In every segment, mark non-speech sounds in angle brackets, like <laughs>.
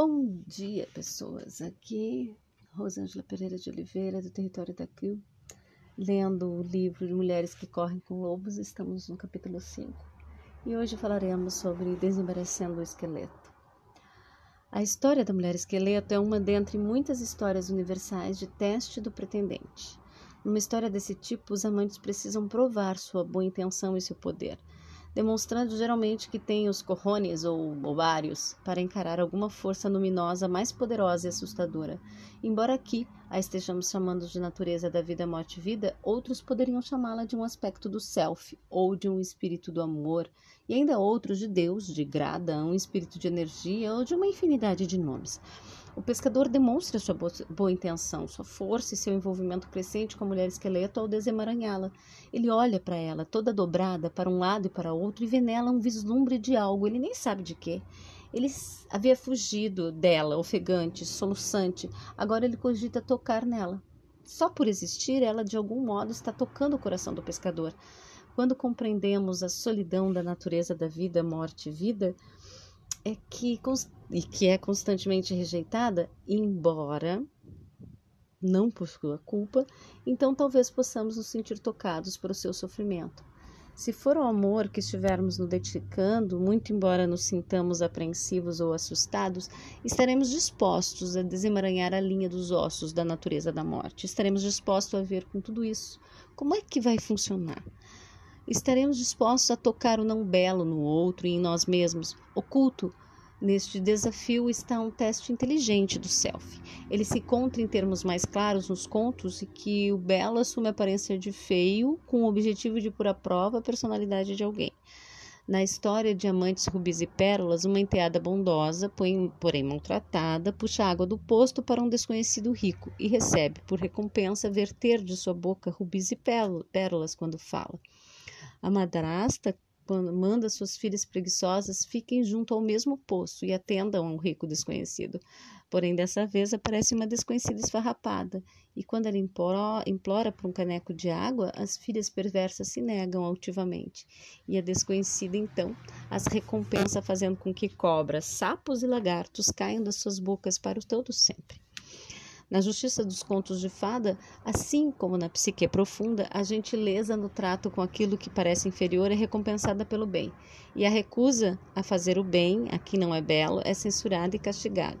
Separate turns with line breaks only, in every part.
Bom dia, pessoas. Aqui, Rosângela Pereira de Oliveira, do Território da CRIO, lendo o livro de Mulheres que Correm com Lobos. Estamos no capítulo 5 e hoje falaremos sobre Desembarecendo o Esqueleto. A história da mulher esqueleto é uma dentre muitas histórias universais de teste do pretendente. Numa história desse tipo, os amantes precisam provar sua boa intenção e seu poder demonstrando geralmente que tem os corrones ou ovários para encarar alguma força luminosa mais poderosa e assustadora. Embora aqui a estejamos chamando de natureza da vida, morte e vida, outros poderiam chamá-la de um aspecto do self, ou de um espírito do amor, e ainda outros de Deus, de grada, um espírito de energia ou de uma infinidade de nomes. O pescador demonstra sua boa intenção, sua força e seu envolvimento crescente com a mulher esqueleto ao desemaranhá-la. Ele olha para ela, toda dobrada, para um lado e para outro, e vê nela um vislumbre de algo, ele nem sabe de quê. Ele havia fugido dela, ofegante, soluçante. Agora ele cogita tocar nela. Só por existir, ela de algum modo está tocando o coração do pescador. Quando compreendemos a solidão da natureza da vida, morte e vida, é que e que é constantemente rejeitada, embora não por sua culpa, então talvez possamos nos sentir tocados por o seu sofrimento. Se for o amor que estivermos nos dedicando, muito embora nos sintamos apreensivos ou assustados, estaremos dispostos a desemaranhar a linha dos ossos da natureza da morte. Estaremos dispostos a ver com tudo isso. Como é que vai funcionar? Estaremos dispostos a tocar o não belo no outro e em nós mesmos, oculto Neste desafio está um teste inteligente do self. Ele se encontra em termos mais claros nos contos e que o belo assume a aparência de feio com o objetivo de pôr à prova a personalidade de alguém. Na história Diamantes, Rubis e Pérolas, uma enteada bondosa, porém maltratada, puxa água do posto para um desconhecido rico e recebe, por recompensa, verter de sua boca rubis e pérolas quando fala. A madrasta quando manda suas filhas preguiçosas fiquem junto ao mesmo poço e atendam a um rico desconhecido. Porém, dessa vez aparece uma desconhecida esfarrapada, e quando ela implora, por um caneco de água, as filhas perversas se negam altivamente, e a desconhecida então as recompensa fazendo com que cobras, sapos e lagartos caiam das suas bocas para o todo sempre. Na justiça dos contos de fada, assim como na psique profunda, a gentileza no trato com aquilo que parece inferior é recompensada pelo bem, e a recusa a fazer o bem, a que não é belo, é censurada e castigada.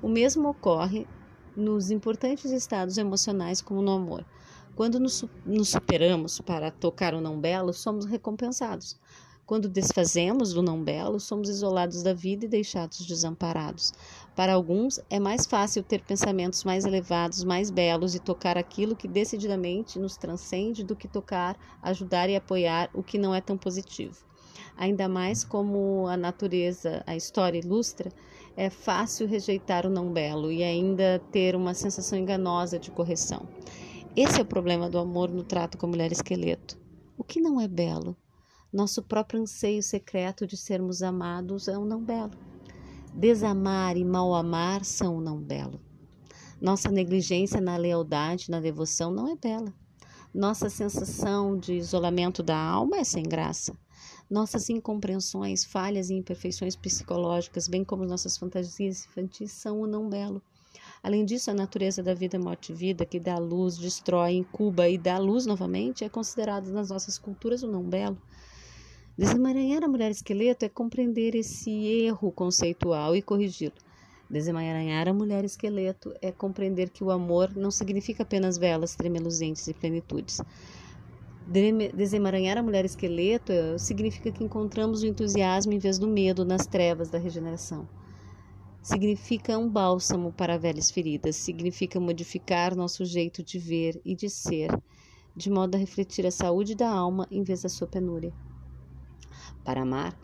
O mesmo ocorre nos importantes estados emocionais, como no amor. Quando nos, superamos para tocar o não belo, somos recompensados. Quando desfazemos do não belo, somos isolados da vida e deixados desamparados. Para alguns, é mais fácil ter pensamentos mais elevados, mais belos e tocar aquilo que decididamente nos transcende do que tocar, ajudar e apoiar o que não é tão positivo. Ainda mais como a natureza, a história ilustra, é fácil rejeitar o não belo e ainda ter uma sensação enganosa de correção. Esse é o problema do amor no trato com a mulher esqueleto. O que não é belo? Nosso próprio anseio secreto de sermos amados é um não belo. Desamar e mal amar são um não belo. Nossa negligência na lealdade, na devoção não é bela. Nossa sensação de isolamento da alma é sem graça. Nossas incompreensões, falhas e imperfeições psicológicas, bem como nossas fantasias infantis, são o não belo. Além disso, a natureza da vida, morte e vida, que dá luz, destrói, incuba e dá luz novamente, é considerada nas nossas culturas o não belo. Desemaranhar a mulher esqueleto é compreender esse erro conceitual e corrigi-lo. Desemaranhar a mulher esqueleto é compreender que o amor não significa apenas velas tremeluzentes e plenitudes. Desemaranhar a mulher esqueleto significa que encontramos o entusiasmo em vez do medo nas trevas da regeneração. Significa um bálsamo para velhas feridas, significa modificar nosso jeito de ver e de ser, de modo a refletir a saúde da alma em vez da sua penúria para amar,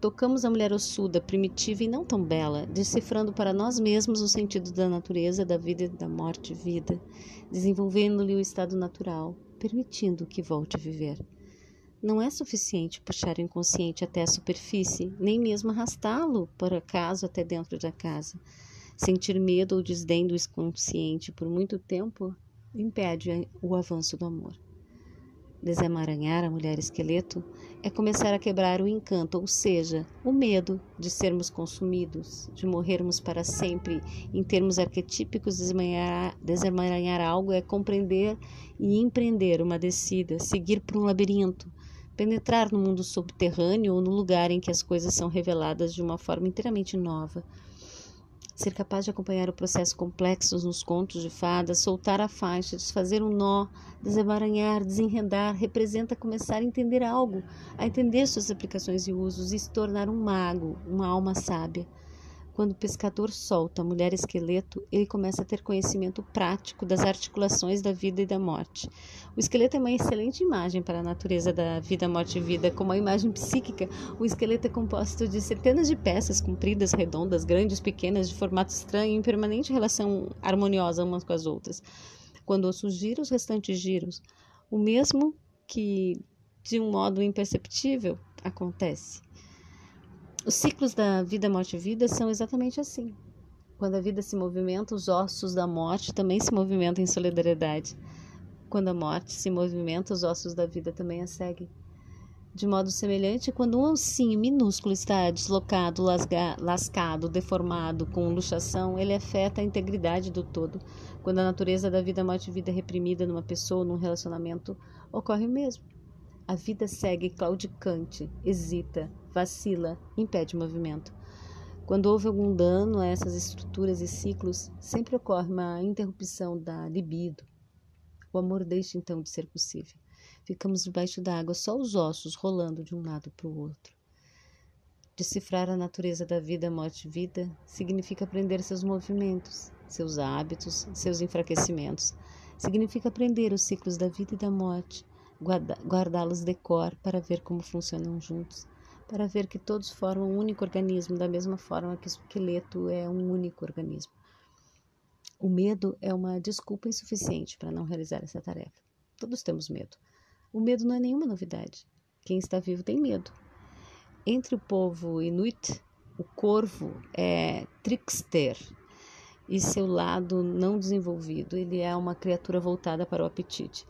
tocamos a mulher ossuda, primitiva e não tão bela, decifrando para nós mesmos o sentido da natureza, da vida e da morte vida, desenvolvendo-lhe o estado natural, permitindo que volte a viver. Não é suficiente puxar o inconsciente até a superfície, nem mesmo arrastá-lo, por acaso, até dentro da casa. Sentir medo ou desdém do inconsciente por muito tempo impede o avanço do amor. Desemaranhar a mulher esqueleto é começar a quebrar o encanto, ou seja, o medo de sermos consumidos, de morrermos para sempre. Em termos arquetípicos, desemaranhar, algo é compreender e empreender uma descida, seguir por um labirinto, penetrar no mundo subterrâneo ou no lugar em que as coisas são reveladas de uma forma inteiramente nova ser capaz de acompanhar o processo complexo nos contos de fadas, soltar a faixa, desfazer um nó, desemaranhar, desenredar, representa começar a entender algo, a entender suas aplicações e usos e se tornar um mago, uma alma sábia. Quando o pescador solta a mulher esqueleto, ele começa a ter conhecimento prático das articulações da vida e da morte. O esqueleto é uma excelente imagem para a natureza da vida, morte e vida. Como a imagem psíquica, o esqueleto é composto de centenas de peças compridas, redondas, grandes, pequenas, de formato estranho, em permanente relação harmoniosa umas com as outras. Quando o osso os restantes giram. O mesmo que, de um modo imperceptível, acontece. Os ciclos da vida, morte e vida são exatamente assim. Quando a vida se movimenta, os ossos da morte também se movimentam em solidariedade. Quando a morte se movimenta, os ossos da vida também a seguem. De modo semelhante, quando um ossinho minúsculo está deslocado, lasga, lascado, deformado, com luxação, ele afeta a integridade do todo. Quando a natureza da vida, morte e vida é reprimida numa pessoa, num relacionamento, ocorre o mesmo. A vida segue claudicante, hesita, vacila, impede movimento. Quando houve algum dano a essas estruturas e ciclos, sempre ocorre uma interrupção da libido. O amor deixa então de ser possível. Ficamos debaixo d'água, só os ossos rolando de um lado para o outro. Decifrar a natureza da vida, morte e vida significa aprender seus movimentos, seus hábitos, seus enfraquecimentos. Significa aprender os ciclos da vida e da morte, guardá-los de cor para ver como funcionam juntos, para ver que todos formam um único organismo, da mesma forma que o esqueleto é um único organismo. O medo é uma desculpa insuficiente para não realizar essa tarefa. Todos temos medo. O medo não é nenhuma novidade. Quem está vivo tem medo. Entre o povo inuit, o corvo é trickster, e seu lado não desenvolvido. Ele é uma criatura voltada para o apetite.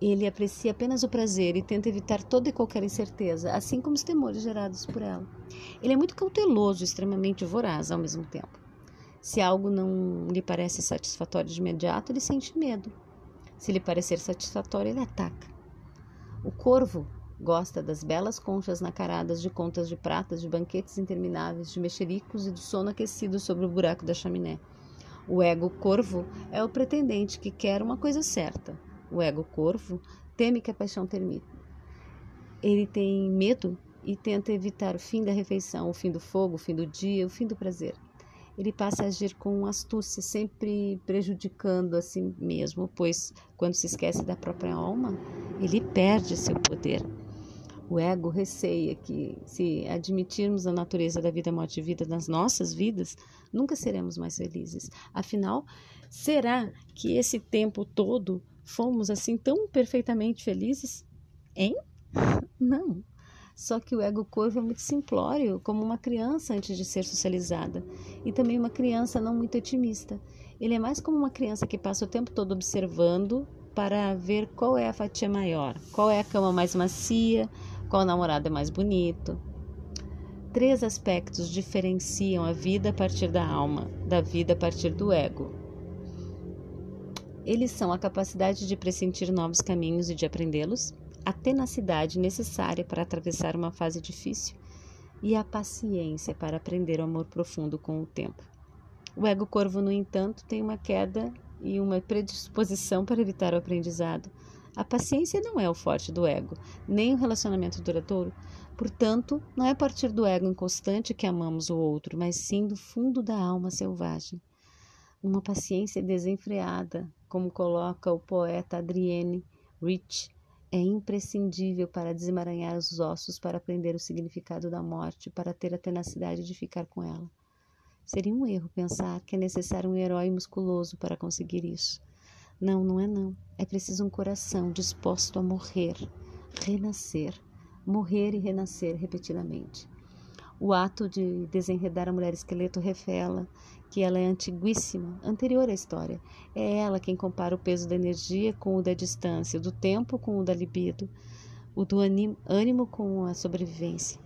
Ele aprecia apenas o prazer e tenta evitar toda e qualquer incerteza, assim como os temores gerados por ela. Ele é muito cauteloso extremamente voraz ao mesmo tempo. Se algo não lhe parece satisfatório de imediato, ele sente medo. Se lhe parecer satisfatório, ele ataca. O corvo gosta das belas conchas nacaradas de contas de pratas, de banquetes intermináveis, de mexericos e do sono aquecido sobre o buraco da chaminé. O ego corvo é o pretendente que quer uma coisa certa. O ego corvo teme que a paixão termine. Ele tem medo e tenta evitar o fim da refeição, o fim do fogo, o fim do dia, o fim do prazer. Ele passa a agir com astúcia, sempre prejudicando a si mesmo, pois quando se esquece da própria alma, ele perde seu poder. O ego receia que, se admitirmos a natureza da vida, morte e vida nas nossas vidas, nunca seremos mais felizes. Afinal, será que esse tempo todo fomos assim tão perfeitamente felizes? Hein? <laughs> Não. Só que o ego corvo é muito simplório, como uma criança antes de ser socializada, e também uma criança não muito otimista. Ele é mais como uma criança que passa o tempo todo observando para ver qual é a fatia maior, qual é a cama mais macia, qual namorado é mais bonito. Três aspectos diferenciam a vida a partir da alma, da vida a partir do ego. Eles são a capacidade de pressentir novos caminhos e de aprendê-los, a tenacidade necessária para atravessar uma fase difícil e a paciência para aprender o amor profundo com o tempo. O ego corvo, no entanto, tem uma queda e uma predisposição para evitar o aprendizado, a paciência não é o forte do ego, nem o relacionamento duradouro. Portanto, não é a partir do ego inconstante que amamos o outro, mas sim do fundo da alma selvagem. Uma paciência desenfreada, como coloca o poeta Adrienne Rich, é imprescindível para desemaranhar os ossos, para aprender o significado da morte, para ter a tenacidade de ficar com ela. Seria um erro pensar que é necessário um herói musculoso para conseguir isso. Não, não é não. É preciso um coração disposto a morrer, renascer, morrer e renascer repetidamente. O ato de desenredar a mulher esqueleto revela que ela é antiguíssima, anterior à história. É ela quem compara o peso da energia com o da distância, do tempo com o da libido, o do ânimo com a sobrevivência.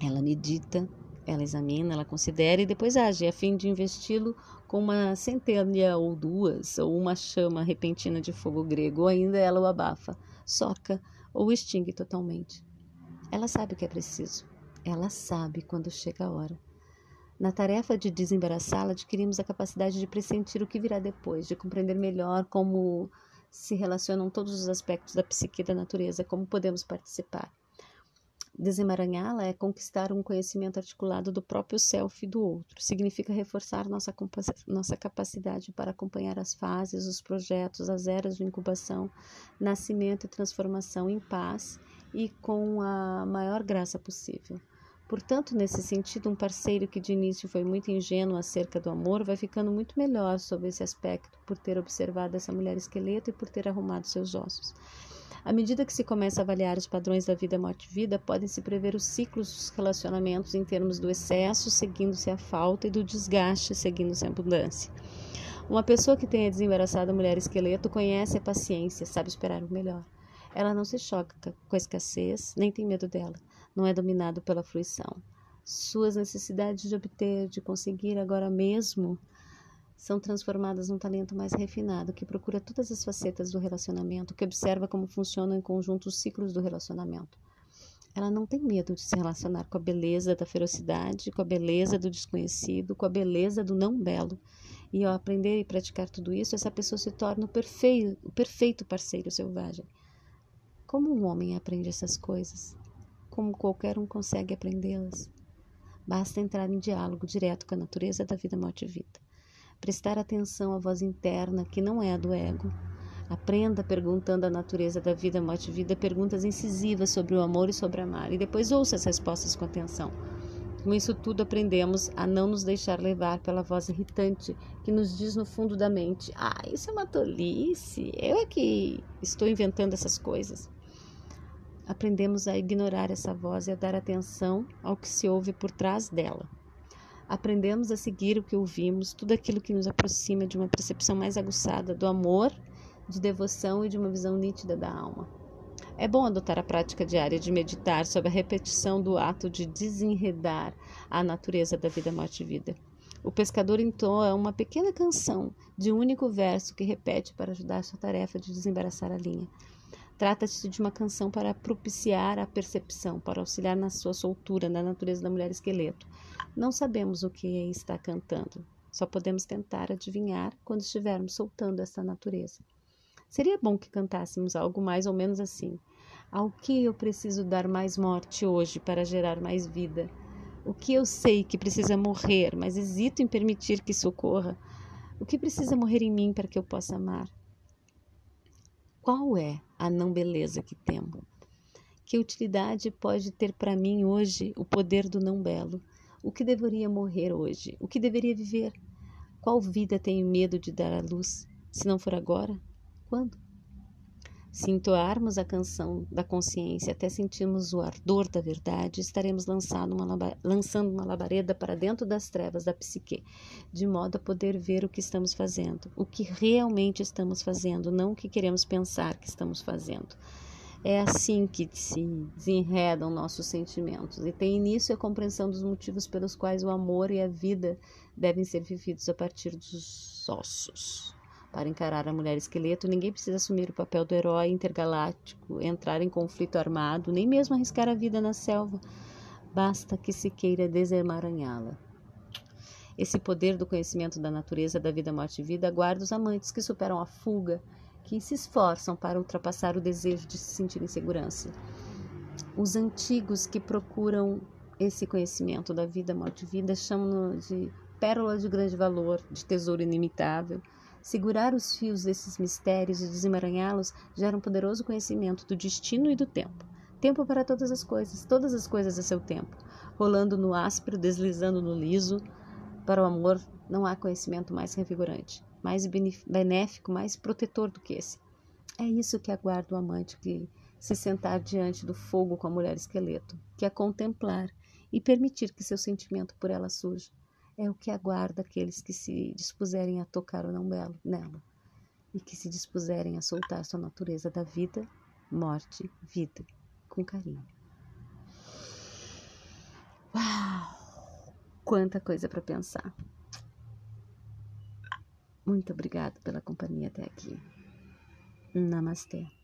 Ela medita, ela examina, ela considera e depois age, a fim de investi-lo com uma centelha ou duas, ou uma chama repentina de fogo grego, ou ainda ela o abafa, soca ou extingue totalmente. Ela sabe o que é preciso. Ela sabe quando chega a hora. Na tarefa de desembaraçá-la, adquirimos a capacidade de pressentir o que virá depois, de compreender melhor como se relacionam todos os aspectos da psique da natureza, como podemos participar. Desemaranhá-la é conquistar um conhecimento articulado do próprio self e do outro. Significa reforçar nossa, nossa capacidade para acompanhar as fases, os projetos, as eras de incubação, nascimento e transformação em paz e com a maior graça possível. Portanto, nesse sentido, um parceiro que de início foi muito ingênuo acerca do amor vai ficando muito melhor sobre esse aspecto por ter observado essa mulher esqueleto e por ter arrumado seus ossos. À medida que se começa a avaliar os padrões da vida morte-vida, podem-se prever os ciclos dos relacionamentos em termos do excesso, seguindo-se a falta, e do desgaste, seguindo-se a abundância. Uma pessoa que tenha desembaraçado a mulher esqueleto conhece a paciência, sabe esperar o melhor. Ela não se choca com a escassez, nem tem medo dela não é dominado pela fruição. Suas necessidades de obter, de conseguir agora mesmo, são transformadas num talento mais refinado, que procura todas as facetas do relacionamento, que observa como funcionam em conjunto os ciclos do relacionamento. Ela não tem medo de se relacionar com a beleza da ferocidade, com a beleza do desconhecido, com a beleza do não belo. E ao aprender e praticar tudo isso, essa pessoa se torna o perfeito, o perfeito parceiro selvagem. Como um homem aprende essas coisas? Como qualquer um consegue aprendê-las. Basta entrar em diálogo direto com a natureza da vida, morte e vida. Prestar atenção à voz interna, que não é a do ego. Aprenda perguntando à natureza da vida, morte e vida perguntas incisivas sobre o amor e sobre amar, e depois ouça as respostas com atenção. Com isso tudo aprendemos a não nos deixar levar pela voz irritante que nos diz no fundo da mente: Ah, isso é uma tolice, eu é que estou inventando essas coisas aprendemos a ignorar essa voz e a dar atenção ao que se ouve por trás dela. Aprendemos a seguir o que ouvimos, tudo aquilo que nos aproxima de uma percepção mais aguçada do amor, de devoção e de uma visão nítida da alma. É bom adotar a prática diária de meditar sobre a repetição do ato de desenredar a natureza da vida, morte e vida. O pescador entoa uma pequena canção de um único verso que repete para ajudar sua tarefa de desembaraçar a linha. Trata-se de uma canção para propiciar a percepção, para auxiliar na sua soltura, na natureza da mulher esqueleto. Não sabemos o que está cantando, só podemos tentar adivinhar quando estivermos soltando essa natureza. Seria bom que cantássemos algo mais ou menos assim: Ao que eu preciso dar mais morte hoje para gerar mais vida? O que eu sei que precisa morrer, mas hesito em permitir que isso ocorra? O que precisa morrer em mim para que eu possa amar? Qual é a não beleza que temo? Que utilidade pode ter para mim hoje o poder do não belo? O que deveria morrer hoje? O que deveria viver? Qual vida tenho medo de dar à luz? Se não for agora, quando? Se entoarmos a canção da consciência até sentirmos o ardor da verdade, estaremos lançando uma, lançando uma labareda para dentro das trevas da psique, de modo a poder ver o que estamos fazendo, o que realmente estamos fazendo, não o que queremos pensar que estamos fazendo. É assim que se desenredam nossos sentimentos e tem início a compreensão dos motivos pelos quais o amor e a vida devem ser vividos a partir dos ossos. Para encarar a mulher esqueleto, ninguém precisa assumir o papel do herói intergaláctico, entrar em conflito armado, nem mesmo arriscar a vida na selva. Basta que se queira desemaranhá-la. Esse poder do conhecimento da natureza da vida, morte e vida guarda os amantes que superam a fuga, que se esforçam para ultrapassar o desejo de se sentir em segurança. Os antigos que procuram esse conhecimento da vida, morte e vida chamam-no de pérola de grande valor, de tesouro inimitável Segurar os fios desses mistérios e desemaranhá-los gera um poderoso conhecimento do destino e do tempo. Tempo para todas as coisas, todas as coisas a seu tempo. Rolando no áspero, deslizando no liso. Para o amor não há conhecimento mais revigorante, mais benéfico, mais protetor do que esse. É isso que aguarda o amante que se sentar diante do fogo com a mulher esqueleto, que a contemplar e permitir que seu sentimento por ela surja é o que aguarda aqueles que se dispuserem a tocar ou não nela e que se dispuserem a soltar sua natureza da vida, morte, vida, com carinho. Uau! Quanta coisa para pensar. Muito obrigada pela companhia até aqui. Namastê.